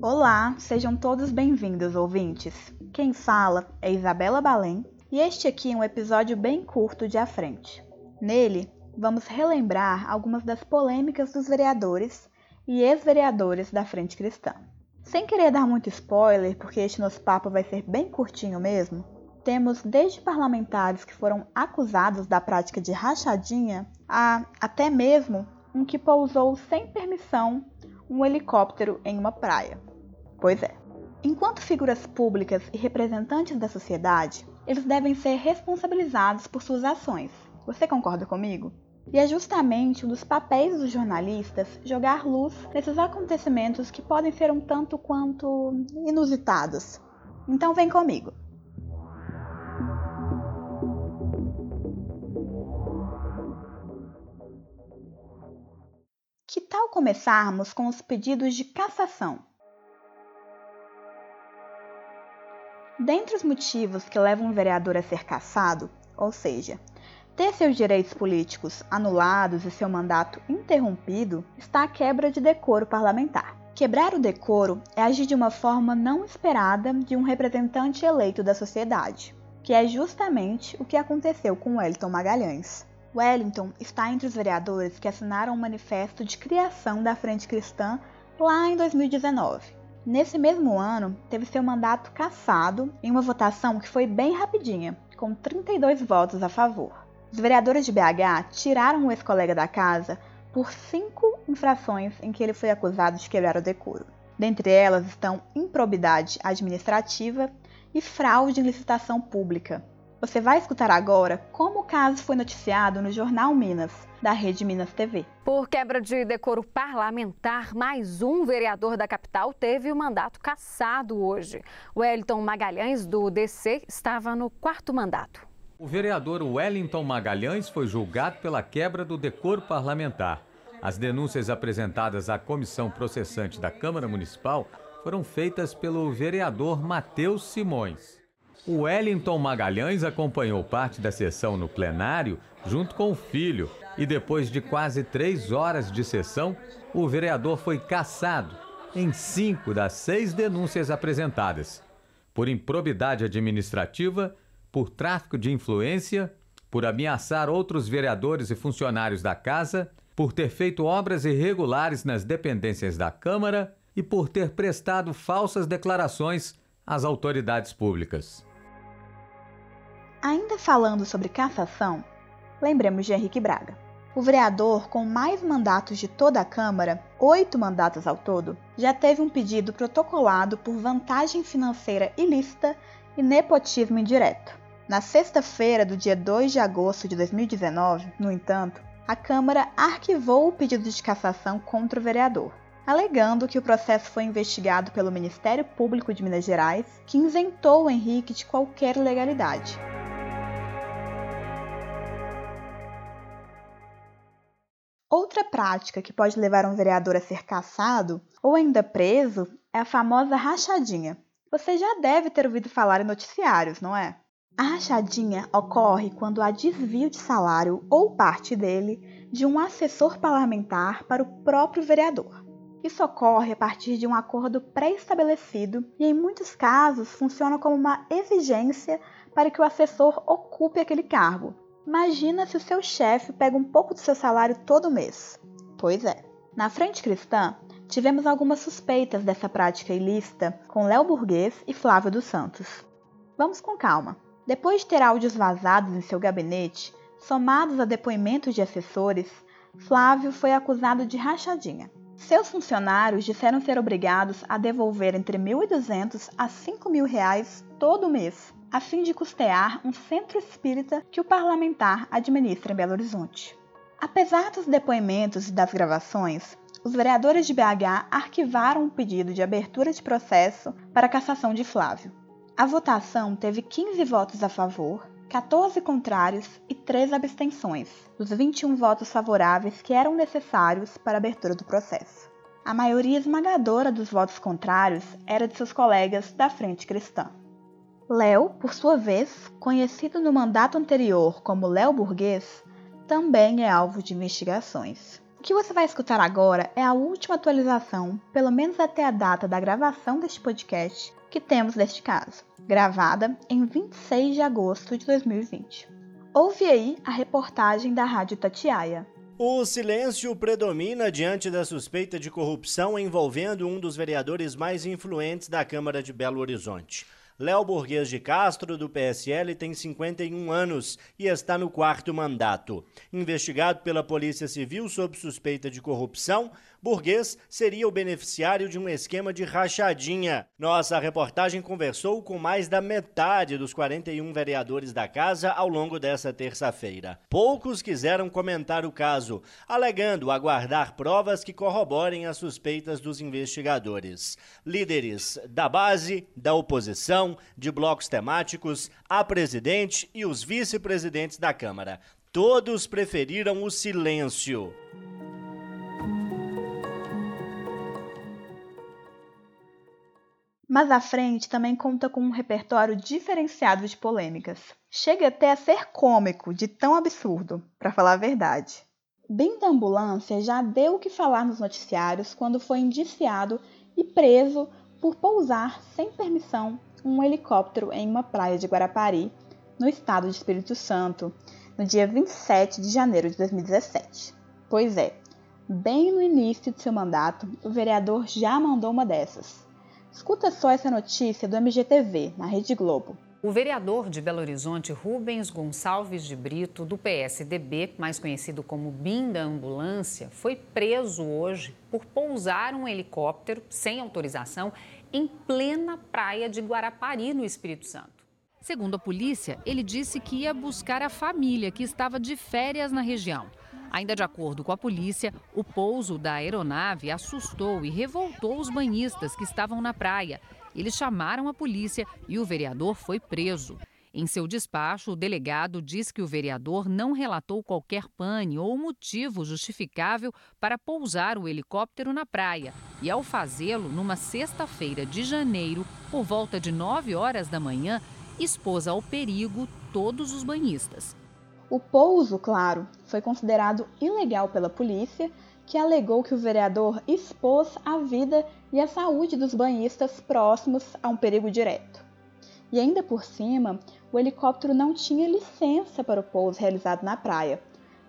Olá, sejam todos bem-vindos, ouvintes. Quem fala é Isabela Balém e este aqui é um episódio bem curto de A Frente. Nele, vamos relembrar algumas das polêmicas dos vereadores e ex-vereadores da Frente Cristã. Sem querer dar muito spoiler, porque este nosso papo vai ser bem curtinho mesmo, temos desde parlamentares que foram acusados da prática de rachadinha a até mesmo um que pousou sem permissão um helicóptero em uma praia. Pois é. Enquanto figuras públicas e representantes da sociedade, eles devem ser responsabilizados por suas ações. Você concorda comigo? E é justamente um dos papéis dos jornalistas jogar luz nesses acontecimentos que podem ser um tanto quanto inusitados. Então vem comigo. Que tal começarmos com os pedidos de cassação? Dentre os motivos que levam um vereador a ser cassado, ou seja, ter seus direitos políticos anulados e seu mandato interrompido está a quebra de decoro parlamentar. Quebrar o decoro é agir de uma forma não esperada de um representante eleito da sociedade, que é justamente o que aconteceu com Wellington Magalhães. Wellington está entre os vereadores que assinaram o um manifesto de criação da Frente Cristã lá em 2019. Nesse mesmo ano, teve seu mandato cassado em uma votação que foi bem rapidinha, com 32 votos a favor. Os vereadores de BH tiraram o ex-colega da casa por cinco infrações em que ele foi acusado de quebrar o decoro. Dentre elas estão improbidade administrativa e fraude em licitação pública. Você vai escutar agora como o caso foi noticiado no Jornal Minas, da Rede Minas TV. Por quebra de decoro parlamentar, mais um vereador da capital teve o mandato cassado hoje. Wellington Magalhães, do DC, estava no quarto mandato. O vereador Wellington Magalhães foi julgado pela quebra do decoro parlamentar. As denúncias apresentadas à comissão processante da Câmara Municipal foram feitas pelo vereador Matheus Simões. O Wellington Magalhães acompanhou parte da sessão no plenário junto com o filho e depois de quase três horas de sessão, o vereador foi cassado em cinco das seis denúncias apresentadas. Por improbidade administrativa, por tráfico de influência, por ameaçar outros vereadores e funcionários da casa, por ter feito obras irregulares nas dependências da Câmara e por ter prestado falsas declarações às autoridades públicas. Ainda falando sobre cassação, lembremos de Henrique Braga. O vereador com mais mandatos de toda a Câmara, oito mandatos ao todo, já teve um pedido protocolado por vantagem financeira ilícita e nepotismo indireto. Na sexta-feira do dia 2 de agosto de 2019, no entanto, a Câmara arquivou o pedido de cassação contra o vereador, alegando que o processo foi investigado pelo Ministério Público de Minas Gerais, que isentou o Henrique de qualquer legalidade. Outra prática que pode levar um vereador a ser cassado ou ainda preso é a famosa rachadinha. Você já deve ter ouvido falar em noticiários, não é? A rachadinha ocorre quando há desvio de salário ou parte dele de um assessor parlamentar para o próprio vereador. Isso ocorre a partir de um acordo pré-estabelecido e, em muitos casos, funciona como uma exigência para que o assessor ocupe aquele cargo. Imagina se o seu chefe pega um pouco do seu salário todo mês. Pois é. Na Frente Cristã, tivemos algumas suspeitas dessa prática ilícita com Léo Burguês e Flávio dos Santos. Vamos com calma. Depois de ter áudios vazados em seu gabinete, somados a depoimentos de assessores, Flávio foi acusado de rachadinha. Seus funcionários disseram ser obrigados a devolver entre 1.200 a 5 mil reais todo mês, a fim de custear um centro espírita que o parlamentar administra em Belo Horizonte. Apesar dos depoimentos e das gravações, os vereadores de BH arquivaram o pedido de abertura de processo para a cassação de Flávio. A votação teve 15 votos a favor, 14 contrários e 3 abstenções, dos 21 votos favoráveis que eram necessários para a abertura do processo. A maioria esmagadora dos votos contrários era de seus colegas da Frente Cristã. Léo, por sua vez, conhecido no mandato anterior como Léo Burguês, também é alvo de investigações. O que você vai escutar agora é a última atualização, pelo menos até a data da gravação deste podcast, que temos deste caso, gravada em 26 de agosto de 2020. Ouve aí a reportagem da Rádio Tatiaia. O silêncio predomina diante da suspeita de corrupção envolvendo um dos vereadores mais influentes da Câmara de Belo Horizonte. Léo Burguês de Castro, do PSL, tem 51 anos e está no quarto mandato. Investigado pela Polícia Civil sob suspeita de corrupção, Burguês seria o beneficiário de um esquema de rachadinha. Nossa reportagem conversou com mais da metade dos 41 vereadores da casa ao longo dessa terça-feira. Poucos quiseram comentar o caso, alegando aguardar provas que corroborem as suspeitas dos investigadores. Líderes da base, da oposição, de blocos temáticos, a presidente e os vice-presidentes da Câmara. Todos preferiram o silêncio. Mas a frente também conta com um repertório diferenciado de polêmicas. Chega até a ser cômico, de tão absurdo, para falar a verdade. Bem da ambulância já deu o que falar nos noticiários quando foi indiciado e preso por pousar sem permissão um helicóptero em uma praia de Guarapari, no estado de Espírito Santo, no dia 27 de janeiro de 2017. Pois é, bem no início de seu mandato, o vereador já mandou uma dessas. Escuta só essa notícia do MGTV, na Rede Globo. O vereador de Belo Horizonte, Rubens Gonçalves de Brito, do PSDB, mais conhecido como BIM da Ambulância, foi preso hoje por pousar um helicóptero sem autorização em plena praia de Guarapari, no Espírito Santo. Segundo a polícia, ele disse que ia buscar a família que estava de férias na região. Ainda de acordo com a polícia, o pouso da aeronave assustou e revoltou os banhistas que estavam na praia. Eles chamaram a polícia e o vereador foi preso. Em seu despacho, o delegado diz que o vereador não relatou qualquer pane ou motivo justificável para pousar o helicóptero na praia e, ao fazê-lo numa sexta-feira de janeiro, por volta de 9 horas da manhã, expôs ao perigo todos os banhistas. O pouso, claro, foi considerado ilegal pela polícia, que alegou que o vereador expôs a vida e a saúde dos banhistas próximos a um perigo direto. E ainda por cima, o helicóptero não tinha licença para o pouso realizado na praia,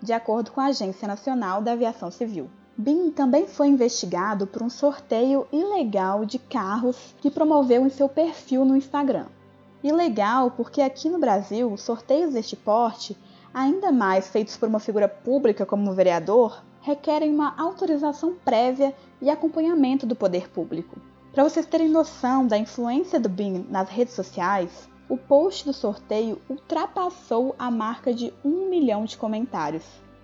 de acordo com a Agência Nacional da Aviação Civil. Bin também foi investigado por um sorteio ilegal de carros que promoveu em seu perfil no Instagram. Ilegal porque aqui no Brasil, sorteios deste porte ainda mais feitos por uma figura pública como o vereador, requerem uma autorização prévia e acompanhamento do poder público. Para vocês terem noção da influência do BIM nas redes sociais, o post do sorteio ultrapassou a marca de um milhão de comentários.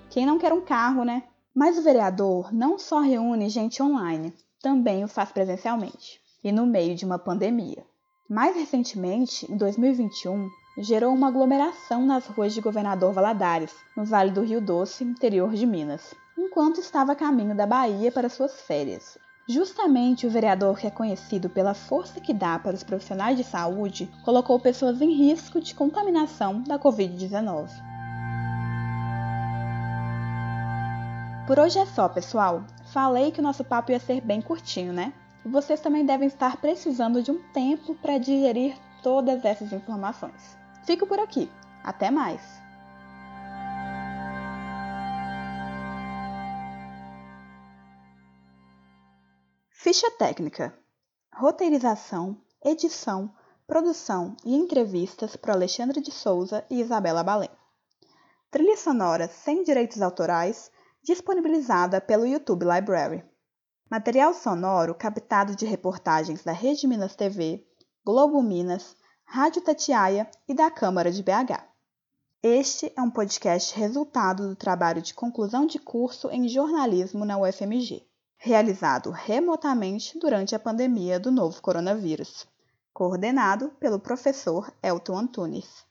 Quem não quer um carro, né? Mas o vereador não só reúne gente online, também o faz presencialmente, e no meio de uma pandemia. Mais recentemente, em 2021, gerou uma aglomeração nas ruas de Governador Valadares, no Vale do Rio Doce, interior de Minas, enquanto estava a caminho da Bahia para suas férias. Justamente o vereador que é conhecido pela força que dá para os profissionais de saúde colocou pessoas em risco de contaminação da Covid-19. Por hoje é só, pessoal. Falei que o nosso papo ia ser bem curtinho, né? Vocês também devem estar precisando de um tempo para digerir todas essas informações. Fico por aqui. Até mais! Ficha técnica: roteirização, edição, produção e entrevistas por Alexandre de Souza e Isabela Balém. Trilha sonora sem direitos autorais, disponibilizada pelo YouTube Library. Material sonoro captado de reportagens da Rede Minas TV, Globo Minas, Rádio Tatiaia e da Câmara de BH. Este é um podcast resultado do trabalho de conclusão de curso em jornalismo na UFMG, realizado remotamente durante a pandemia do novo coronavírus, coordenado pelo professor Elton Antunes.